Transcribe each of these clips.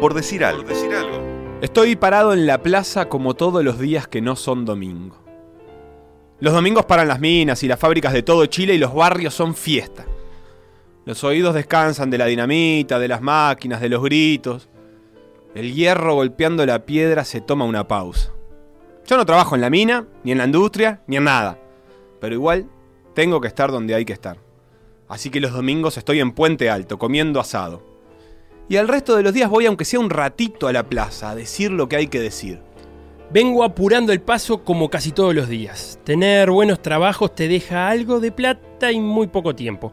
Por decir algo. Estoy parado en la plaza como todos los días que no son domingo. Los domingos paran las minas y las fábricas de todo Chile y los barrios son fiesta. Los oídos descansan de la dinamita, de las máquinas, de los gritos. El hierro golpeando la piedra se toma una pausa. Yo no trabajo en la mina, ni en la industria, ni en nada. Pero igual tengo que estar donde hay que estar. Así que los domingos estoy en Puente Alto, comiendo asado. Y al resto de los días voy aunque sea un ratito a la plaza, a decir lo que hay que decir. Vengo apurando el paso como casi todos los días. Tener buenos trabajos te deja algo de plata y muy poco tiempo.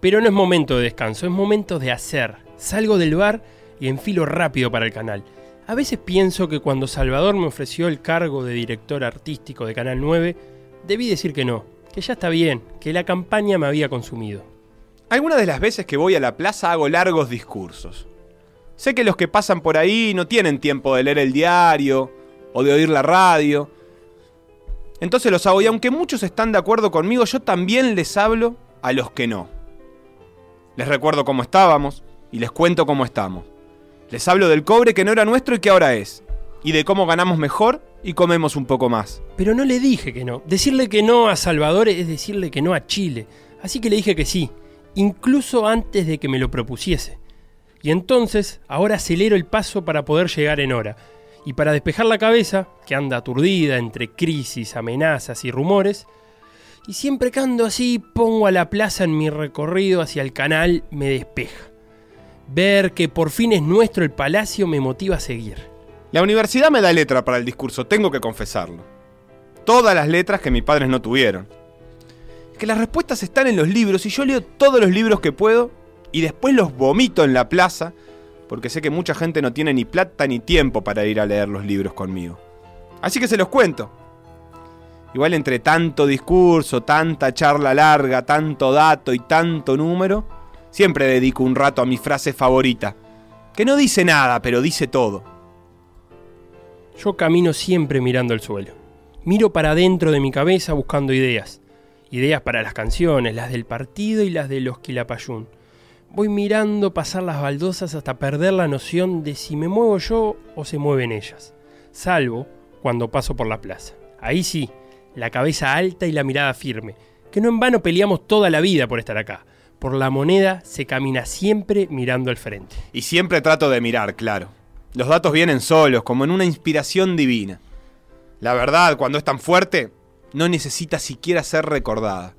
Pero no es momento de descanso, es momento de hacer. Salgo del bar y enfilo rápido para el canal. A veces pienso que cuando Salvador me ofreció el cargo de director artístico de Canal 9, debí decir que no, que ya está bien, que la campaña me había consumido. Algunas de las veces que voy a la plaza hago largos discursos. Sé que los que pasan por ahí no tienen tiempo de leer el diario o de oír la radio. Entonces los hago y aunque muchos están de acuerdo conmigo, yo también les hablo a los que no. Les recuerdo cómo estábamos y les cuento cómo estamos. Les hablo del cobre que no era nuestro y que ahora es. Y de cómo ganamos mejor y comemos un poco más. Pero no le dije que no. Decirle que no a Salvador es decirle que no a Chile. Así que le dije que sí, incluso antes de que me lo propusiese. Y entonces, ahora acelero el paso para poder llegar en hora. Y para despejar la cabeza, que anda aturdida entre crisis, amenazas y rumores, y siempre que ando así, pongo a la plaza en mi recorrido hacia el canal, me despeja. Ver que por fin es nuestro el palacio me motiva a seguir. La universidad me da letra para el discurso, tengo que confesarlo. Todas las letras que mis padres no tuvieron. Que las respuestas están en los libros y yo leo todos los libros que puedo y después los vomito en la plaza porque sé que mucha gente no tiene ni plata ni tiempo para ir a leer los libros conmigo. Así que se los cuento. Igual entre tanto discurso, tanta charla larga, tanto dato y tanto número, siempre dedico un rato a mi frase favorita, que no dice nada, pero dice todo. Yo camino siempre mirando el suelo. Miro para adentro de mi cabeza buscando ideas. Ideas para las canciones, las del partido y las de los Quilapayún. Voy mirando pasar las baldosas hasta perder la noción de si me muevo yo o se mueven ellas. Salvo cuando paso por la plaza. Ahí sí, la cabeza alta y la mirada firme. Que no en vano peleamos toda la vida por estar acá. Por la moneda se camina siempre mirando al frente. Y siempre trato de mirar, claro. Los datos vienen solos, como en una inspiración divina. La verdad, cuando es tan fuerte, no necesita siquiera ser recordada.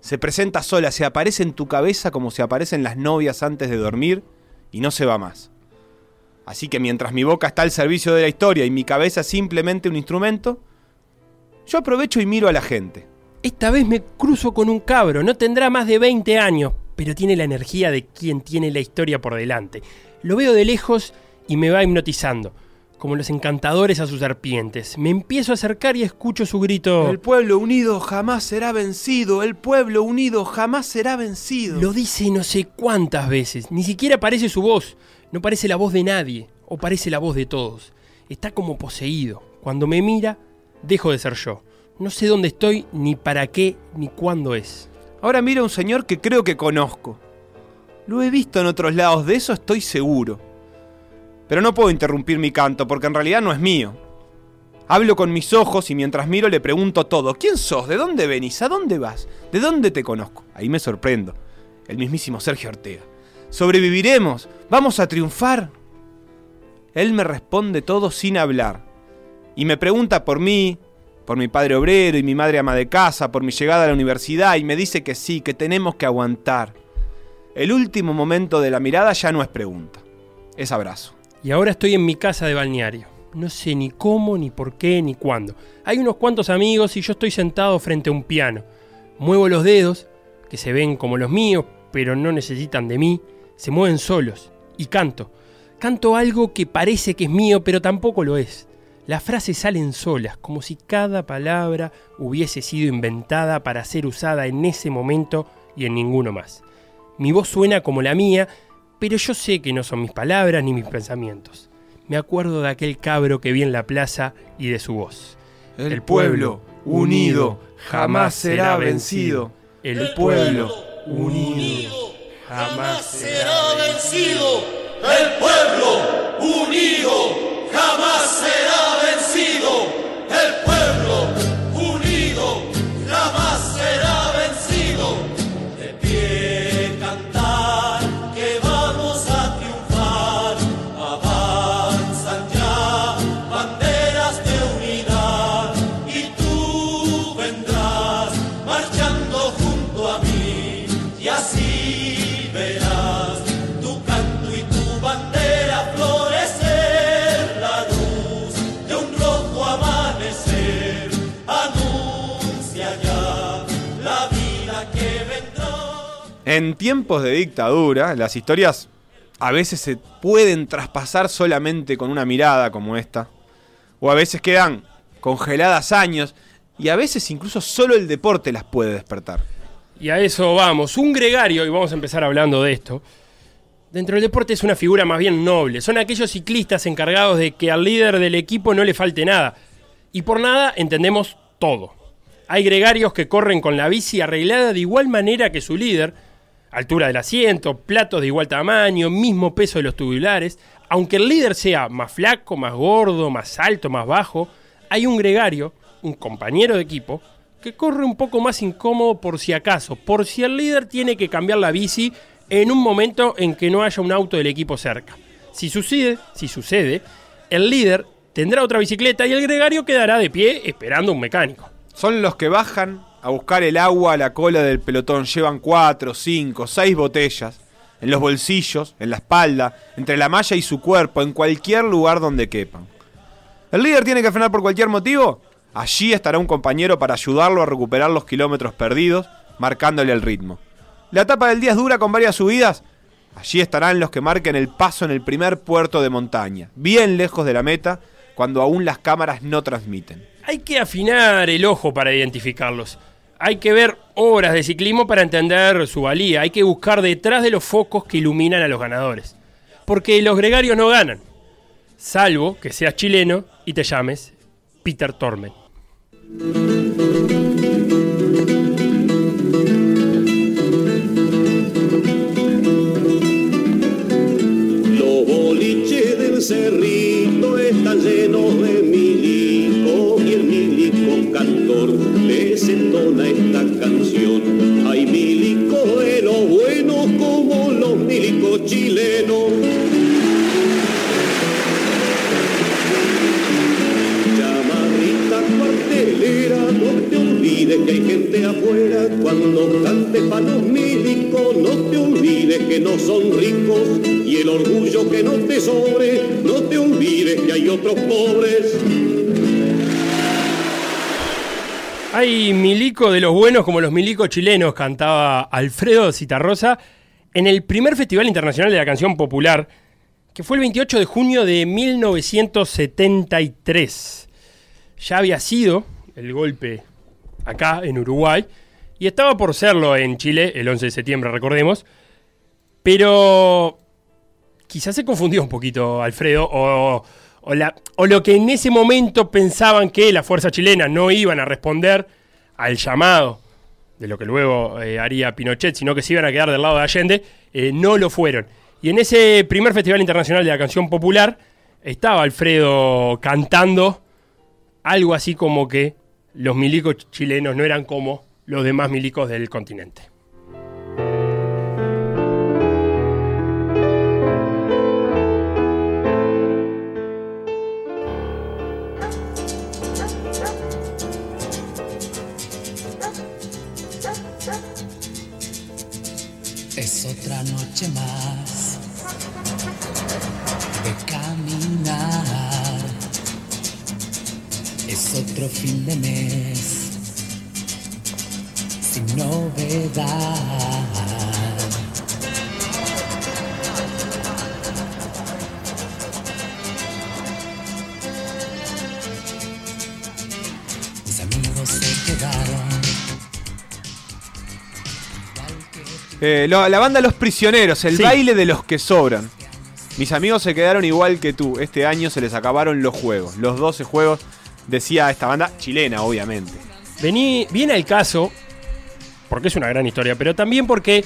Se presenta sola, se aparece en tu cabeza como se aparecen las novias antes de dormir y no se va más. Así que mientras mi boca está al servicio de la historia y mi cabeza simplemente un instrumento, yo aprovecho y miro a la gente. Esta vez me cruzo con un cabro, no tendrá más de 20 años, pero tiene la energía de quien tiene la historia por delante. Lo veo de lejos y me va hipnotizando, como los encantadores a sus serpientes. Me empiezo a acercar y escucho su grito. El pueblo unido jamás será vencido, el pueblo unido jamás será vencido. Lo dice no sé cuántas veces, ni siquiera parece su voz, no parece la voz de nadie, o parece la voz de todos. Está como poseído. Cuando me mira, dejo de ser yo. No sé dónde estoy, ni para qué, ni cuándo es. Ahora mira a un señor que creo que conozco. Lo he visto en otros lados, de eso estoy seguro. Pero no puedo interrumpir mi canto porque en realidad no es mío. Hablo con mis ojos y mientras miro le pregunto todo. ¿Quién sos? ¿De dónde venís? ¿A dónde vas? ¿De dónde te conozco? Ahí me sorprendo. El mismísimo Sergio Ortega. ¿Sobreviviremos? ¿Vamos a triunfar? Él me responde todo sin hablar. Y me pregunta por mí, por mi padre obrero y mi madre ama de casa, por mi llegada a la universidad y me dice que sí, que tenemos que aguantar. El último momento de la mirada ya no es pregunta, es abrazo. Y ahora estoy en mi casa de balneario. No sé ni cómo, ni por qué, ni cuándo. Hay unos cuantos amigos y yo estoy sentado frente a un piano. Muevo los dedos, que se ven como los míos, pero no necesitan de mí. Se mueven solos. Y canto. Canto algo que parece que es mío, pero tampoco lo es. Las frases salen solas, como si cada palabra hubiese sido inventada para ser usada en ese momento y en ninguno más. Mi voz suena como la mía, pero yo sé que no son mis palabras ni mis pensamientos. Me acuerdo de aquel cabro que vi en la plaza y de su voz. El, pueblo, unido, jamás será vencido. El pueblo, unido, jamás será vencido. El pueblo, unido, jamás. En tiempos de dictadura, las historias a veces se pueden traspasar solamente con una mirada como esta, o a veces quedan congeladas años, y a veces incluso solo el deporte las puede despertar. Y a eso vamos. Un gregario, y vamos a empezar hablando de esto, dentro del deporte es una figura más bien noble. Son aquellos ciclistas encargados de que al líder del equipo no le falte nada. Y por nada entendemos todo. Hay gregarios que corren con la bici arreglada de igual manera que su líder, altura del asiento, platos de igual tamaño, mismo peso de los tubulares. Aunque el líder sea más flaco, más gordo, más alto, más bajo, hay un gregario, un compañero de equipo, que corre un poco más incómodo por si acaso, por si el líder tiene que cambiar la bici en un momento en que no haya un auto del equipo cerca. Si sucede, si sucede, el líder tendrá otra bicicleta y el gregario quedará de pie esperando un mecánico. Son los que bajan a buscar el agua a la cola del pelotón. Llevan cuatro, cinco, seis botellas. En los bolsillos, en la espalda, entre la malla y su cuerpo, en cualquier lugar donde quepan. ¿El líder tiene que frenar por cualquier motivo? Allí estará un compañero para ayudarlo a recuperar los kilómetros perdidos, marcándole el ritmo. La etapa del día es dura con varias subidas. Allí estarán los que marquen el paso en el primer puerto de montaña, bien lejos de la meta, cuando aún las cámaras no transmiten. Hay que afinar el ojo para identificarlos. Hay que ver horas de ciclismo para entender su valía. Hay que buscar detrás de los focos que iluminan a los ganadores. Porque los gregarios no ganan. Salvo que seas chileno y te llames Peter Tormen. Los boliches del cerrito están llenos cantor les entona esta canción. Hay milicos de los buenos como los milicos chilenos. Chamarrita cuartelera, no te olvides que hay gente afuera. Cuando cantes pa' los milicos, no te olvides que no son ricos. Y el orgullo que no te sobre, no te olvides que hay otros pobres. Hay milico de los buenos como los milicos chilenos, cantaba Alfredo Citarrosa en el primer Festival Internacional de la Canción Popular, que fue el 28 de junio de 1973. Ya había sido el golpe acá en Uruguay y estaba por serlo en Chile el 11 de septiembre, recordemos, pero quizás se confundió un poquito Alfredo o, o lo que en ese momento pensaban que las fuerzas chilenas no iban a responder al llamado de lo que luego eh, haría Pinochet, sino que se iban a quedar del lado de Allende, eh, no lo fueron. Y en ese primer Festival Internacional de la Canción Popular estaba Alfredo cantando algo así como que los milicos chilenos no eran como los demás milicos del continente. Novedad. Mis amigos se quedaron. Eh, lo- la banda Los Prisioneros, el Sí. baile de los que sobran. Mis amigos se quedaron igual que tú. Este año se les acabaron los juegos. Los 12 juegos, decía esta banda, chilena, obviamente. Vení, viene al caso, porque es una gran historia, pero también porque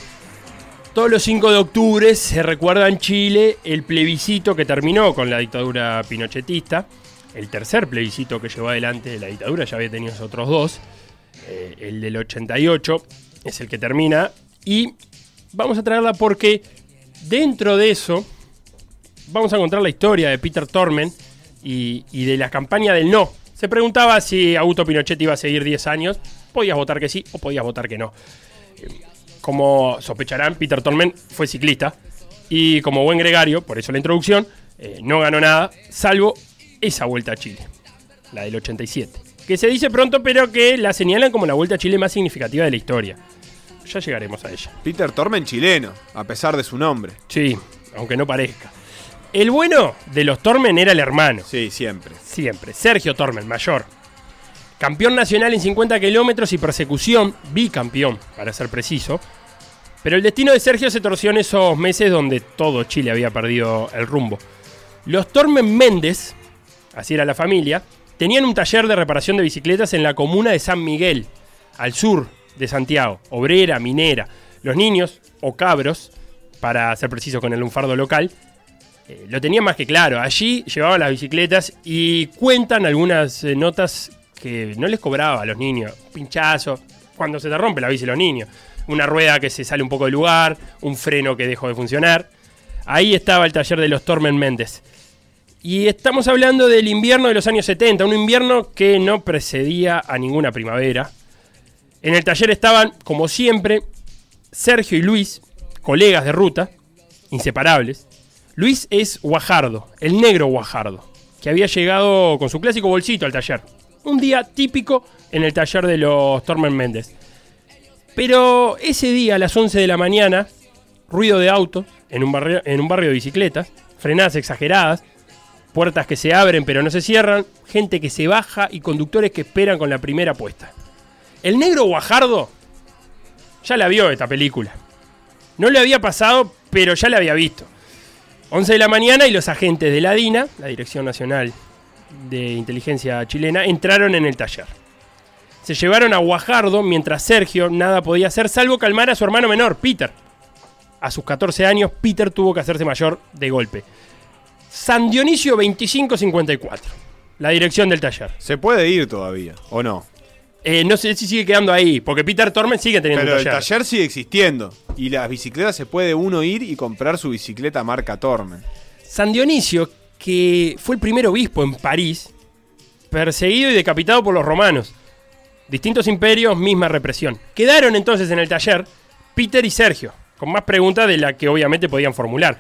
todos los 5 de octubre se recuerda en Chile el plebiscito que terminó con la dictadura pinochetista, el tercer plebiscito que llevó adelante la dictadura, ya había tenido otros dos, eh, el del 88 es el que termina, y vamos a traerla porque dentro de eso vamos a encontrar la historia de Peter Tormen y, y de la campaña del no. Se preguntaba si Augusto Pinochet iba a seguir 10 años. Podías votar que sí o podías votar que no. Como sospecharán, Peter Tormen fue ciclista y como buen gregario, por eso la introducción, eh, no ganó nada, salvo esa vuelta a Chile, la del 87. Que se dice pronto, pero que la señalan como la vuelta a Chile más significativa de la historia. ya llegaremos a ella. Peter Tormen chileno, a pesar de su nombre. Sí, aunque no parezca. El bueno de los Tormen era el hermano. Sí, siempre. Siempre. Sergio Tormen, mayor. Campeón nacional en 50 kilómetros y persecución, bicampeón, para ser preciso. Pero el destino de Sergio se torció en esos meses donde todo Chile había perdido el rumbo. Los Tormen Méndez, así era la familia, tenían un taller de reparación de bicicletas en la comuna de San Miguel, al sur de Santiago, obrera, minera. Los niños, o cabros, para ser preciso con el lunfardo local, eh, lo tenían más que claro. Allí llevaban las bicicletas y cuentan algunas eh, notas que no les cobraba a los niños. Pinchazo, cuando se te rompe la bici los niños. Una rueda que se sale un poco del lugar, un freno que dejó de funcionar. Ahí estaba el taller de los Tormen Méndez. Y estamos hablando del invierno de los años 70, un invierno que no precedía a ninguna primavera. En el taller estaban, como siempre, Sergio y Luis, colegas de ruta, inseparables. Luis es Guajardo, el negro Guajardo, que había llegado con su clásico bolsito al taller. Un día típico en el taller de los Tormen Méndez. Pero ese día, a las 11 de la mañana, ruido de autos en un barrio, en un barrio de bicicletas, frenadas exageradas, puertas que se abren pero no se cierran, gente que se baja y conductores que esperan con la primera puesta. El negro Guajardo ya la vio esta película. No le había pasado, pero ya la había visto. 11 de la mañana y los agentes de la DINA, la Dirección Nacional de Inteligencia Chilena, entraron en el taller. Se llevaron a Guajardo mientras Sergio nada podía hacer salvo calmar a su hermano menor, Peter. A sus 14 años, Peter tuvo que hacerse mayor de golpe. San Dionisio 2554, la dirección del taller. Se puede ir todavía, ¿o no? Eh, no sé si sigue quedando ahí, porque Peter Tormen sigue teniendo Pero un el taller. taller sigue existiendo. Y las bicicletas se puede uno ir y comprar su bicicleta marca Tormen. San Dionisio, que fue el primer obispo en París, perseguido y decapitado por los romanos. Distintos imperios, misma represión. Quedaron entonces en el taller Peter y Sergio, con más preguntas de las que obviamente podían formular.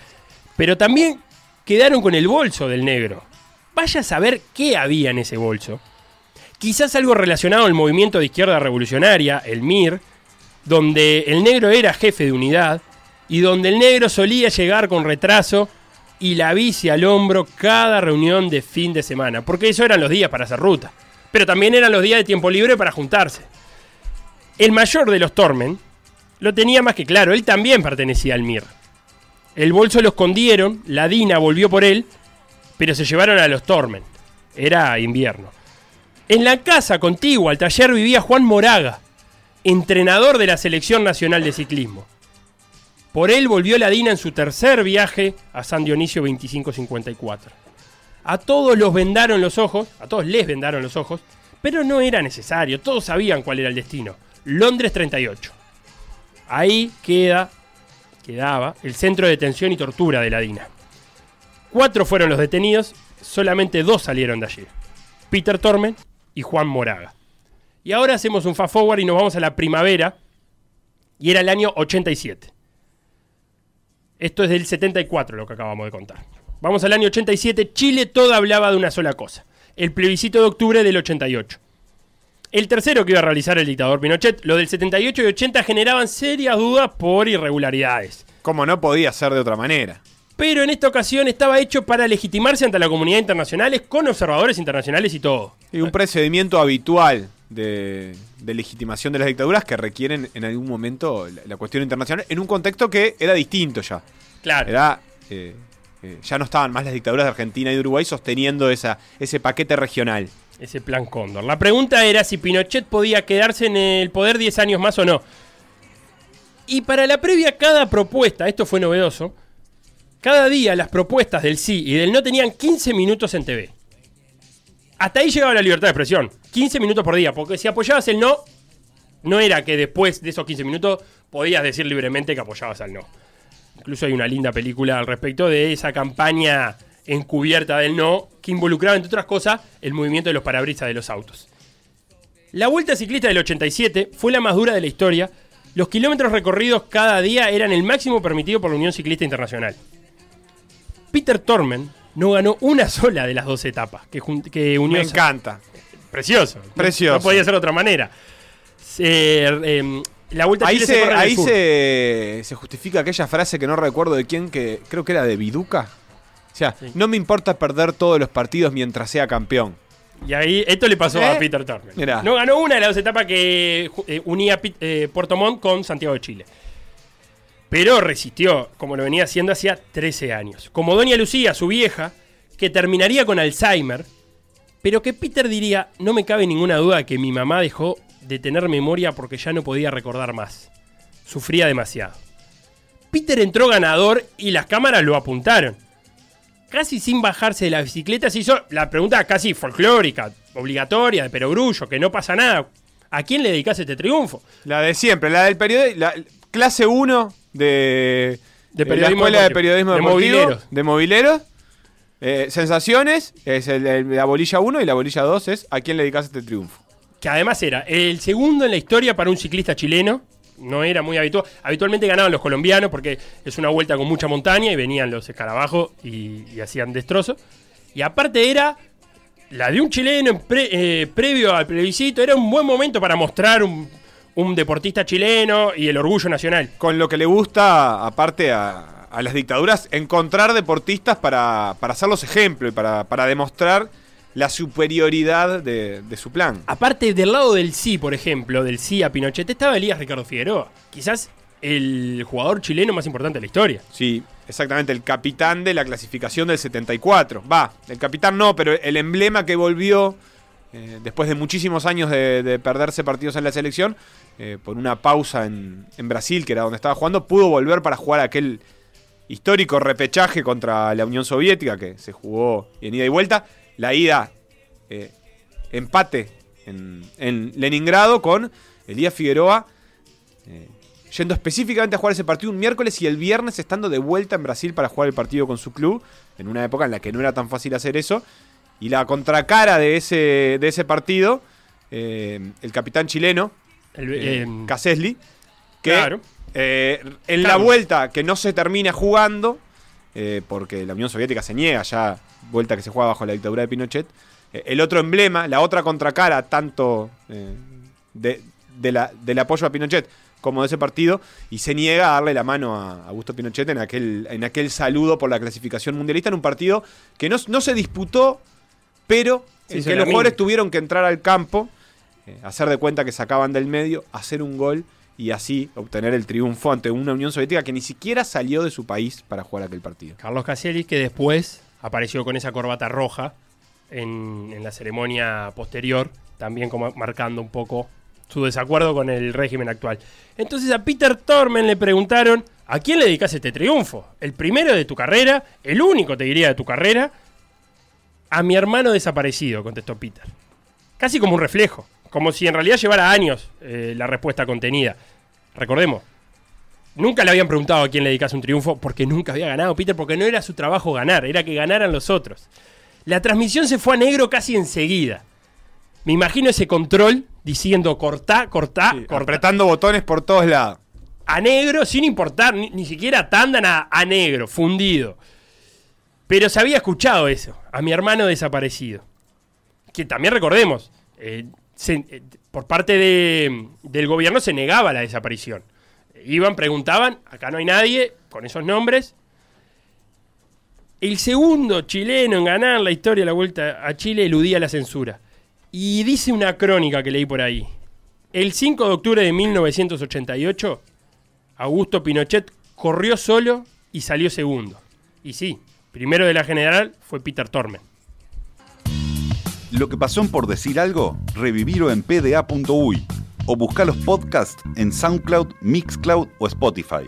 Pero también quedaron con el bolso del negro. Vaya a saber qué había en ese bolso. Quizás algo relacionado al movimiento de izquierda revolucionaria, el MIR, donde el negro era jefe de unidad y donde el negro solía llegar con retraso y la bici al hombro cada reunión de fin de semana, porque eso eran los días para hacer ruta, pero también eran los días de tiempo libre para juntarse. El mayor de los Tormen lo tenía más que claro, él también pertenecía al MIR. El bolso lo escondieron, la Dina volvió por él, pero se llevaron a los Tormen. Era invierno. En la casa contigua al taller vivía Juan Moraga, entrenador de la Selección Nacional de Ciclismo. Por él volvió la Dina en su tercer viaje a San Dionisio 2554. A todos los vendaron los ojos, a todos les vendaron los ojos, pero no era necesario, todos sabían cuál era el destino. Londres 38. Ahí queda, quedaba el centro de detención y tortura de la Dina. Cuatro fueron los detenidos, solamente dos salieron de allí. Peter Tormen y Juan Moraga. Y ahora hacemos un fast forward y nos vamos a la primavera. Y era el año 87. Esto es del 74 lo que acabamos de contar. Vamos al año 87. Chile todo hablaba de una sola cosa. El plebiscito de octubre del 88. El tercero que iba a realizar el dictador Pinochet. Lo del 78 y 80 generaban serias dudas por irregularidades. Como no podía ser de otra manera. Pero en esta ocasión estaba hecho para legitimarse ante la comunidad internacional con observadores internacionales y todo. Y un procedimiento habitual de, de legitimación de las dictaduras que requieren en algún momento la, la cuestión internacional en un contexto que era distinto ya. Claro. Era. eh, eh, ya no estaban más las dictaduras de Argentina y de Uruguay sosteniendo esa, ese paquete regional. Ese plan Cóndor. La pregunta era si Pinochet podía quedarse en el poder 10 años más o no. Y para la previa, cada propuesta, esto fue novedoso, cada día las propuestas del sí y del no tenían 15 minutos en TV. Hasta ahí llegaba la libertad de expresión. 15 minutos por día, porque si apoyabas el no, no era que después de esos 15 minutos podías decir libremente que apoyabas al no. Incluso hay una linda película al respecto de esa campaña encubierta del no, que involucraba, entre otras cosas, el movimiento de los parabrisas de los autos. La Vuelta Ciclista del 87 fue la más dura de la historia. Los kilómetros recorridos cada día eran el máximo permitido por la Unión Ciclista Internacional. Peter Tormen no ganó una sola de las dos etapas que, que unió. Me encanta. Precioso. Precioso. No podía ser de otra manera. Eh, La vuelta Ahí, se, se, ahí se, se justifica aquella frase que no recuerdo de quién, que creo que era de Viduca. O sea, Sí. no me importa perder todos los partidos mientras sea campeón. Y ahí, esto le pasó a ¿Eh? Peter Turner. Mirá. No ganó una de las dos etapas que eh, unía eh, Puerto Montt con Santiago de Chile. Pero resistió, como lo venía haciendo hacía 13 años. Como Doña Lucía, su vieja, que terminaría con Alzheimer, pero que Peter diría, no me cabe ninguna duda que mi mamá dejó de tener memoria porque ya no podía recordar más. Sufría demasiado. Peter entró ganador y las cámaras lo apuntaron casi sin bajarse de la bicicleta, se hizo la pregunta casi folclórica, obligatoria, de perogrullo, que no pasa nada. ¿A quién le dedicás este triunfo? La de siempre, la del periodismo. La, clase 1 de, De la periodismo Escuela de deportivo. Periodismo De mobileros. De mobileros. Eh, sensaciones, es el, el- la bolilla 1 y la bolilla 2 es ¿a quién le dedicas este triunfo? Que además era el segundo en la historia para un ciclista chileno. No era muy habitual. Habitualmente ganaban los colombianos porque es una vuelta con mucha montaña y venían los escarabajos y, y hacían destrozos. Y aparte era la de un chileno en pre- eh, previo al plebiscito. Era un buen momento para mostrar un, un deportista chileno y el orgullo nacional. Con lo que le gusta, aparte a, a las dictaduras, encontrar deportistas para, para hacerlos ejemplo y para, para demostrar la superioridad de, de su plan. Aparte del lado del sí, por ejemplo, del sí a Pinochet, estaba Elías Ricardo Figueroa. Quizás el jugador chileno más importante de la historia. Sí, exactamente, el capitán de la clasificación del 74. Va, el capitán no, pero el emblema que volvió eh, después de muchísimos años de, de perderse partidos en la selección, eh, por una pausa en, en Brasil, que era donde estaba jugando, pudo volver para jugar aquel histórico repechaje contra la Unión Soviética, que se jugó en ida y vuelta. La ida, eh, empate en, en Leningrado con Elías Figueroa eh, yendo específicamente a jugar ese partido un miércoles y el viernes estando de vuelta en Brasil para jugar el partido con su club, en una época en la que no era tan fácil hacer eso. Y la contracara de ese, de ese partido, eh, el capitán chileno, El- eh, Caselli, que claro. Eh, en la vuelta que no se termina jugando, eh, porque la Unión Soviética se niega ya, vuelta que se juega bajo la dictadura de Pinochet, eh, el otro emblema, la otra contracara, tanto de, de la- del apoyo a Pinochet como de ese partido, y se niega a darle la mano a Augusto Pinochet en aquel, en aquel saludo por la clasificación mundialista en un partido que no, no se disputó, pero en que los jugadores tuvieron que entrar al campo, hacer de cuenta que sacaban del medio, hacer un gol y así obtener el triunfo ante una Unión Soviética que ni siquiera salió de su país para jugar aquel partido. Carlos Caselli, que después apareció con esa corbata roja en, la ceremonia posterior, también como marcando un poco su desacuerdo con el régimen actual. Entonces a Peter Tormen le preguntaron, ¿a quién le dedicas este triunfo? ¿El primero de tu carrera? ¿El único, te diría, de tu carrera? A mi hermano desaparecido, contestó Peter. Casi como un reflejo, como si en realidad llevara años eh, la respuesta contenida. Recordemos, Nunca le habían preguntado a quién le dedicas un triunfo porque nunca había ganado Peter, porque no era su trabajo ganar, era que ganaran los otros. La transmisión se fue a negro casi enseguida. Me imagino ese control diciendo cortá, cortá, Sí, cortá. apretando botones por todos lados. A negro, sin importar, ni, ni siquiera tanda a, a negro, fundido. Pero se había escuchado eso, a mi hermano desaparecido. Que también recordemos, eh, eh, por parte de- del gobierno se negaba la desaparición. Iban, preguntaban, acá no hay nadie, con esos nombres. El segundo chileno en ganar la historia de la Vuelta a Chile eludía la censura. Y dice una crónica que leí por ahí. El 5 de octubre de 1988, Augusto Pinochet corrió solo y salió segundo. Y sí, primero de la general fue Peter Tormen. Lo que pasó en Por Decir Algo, revivirlo en pda.uy o buscar los podcasts en SoundCloud, Mixcloud o Spotify.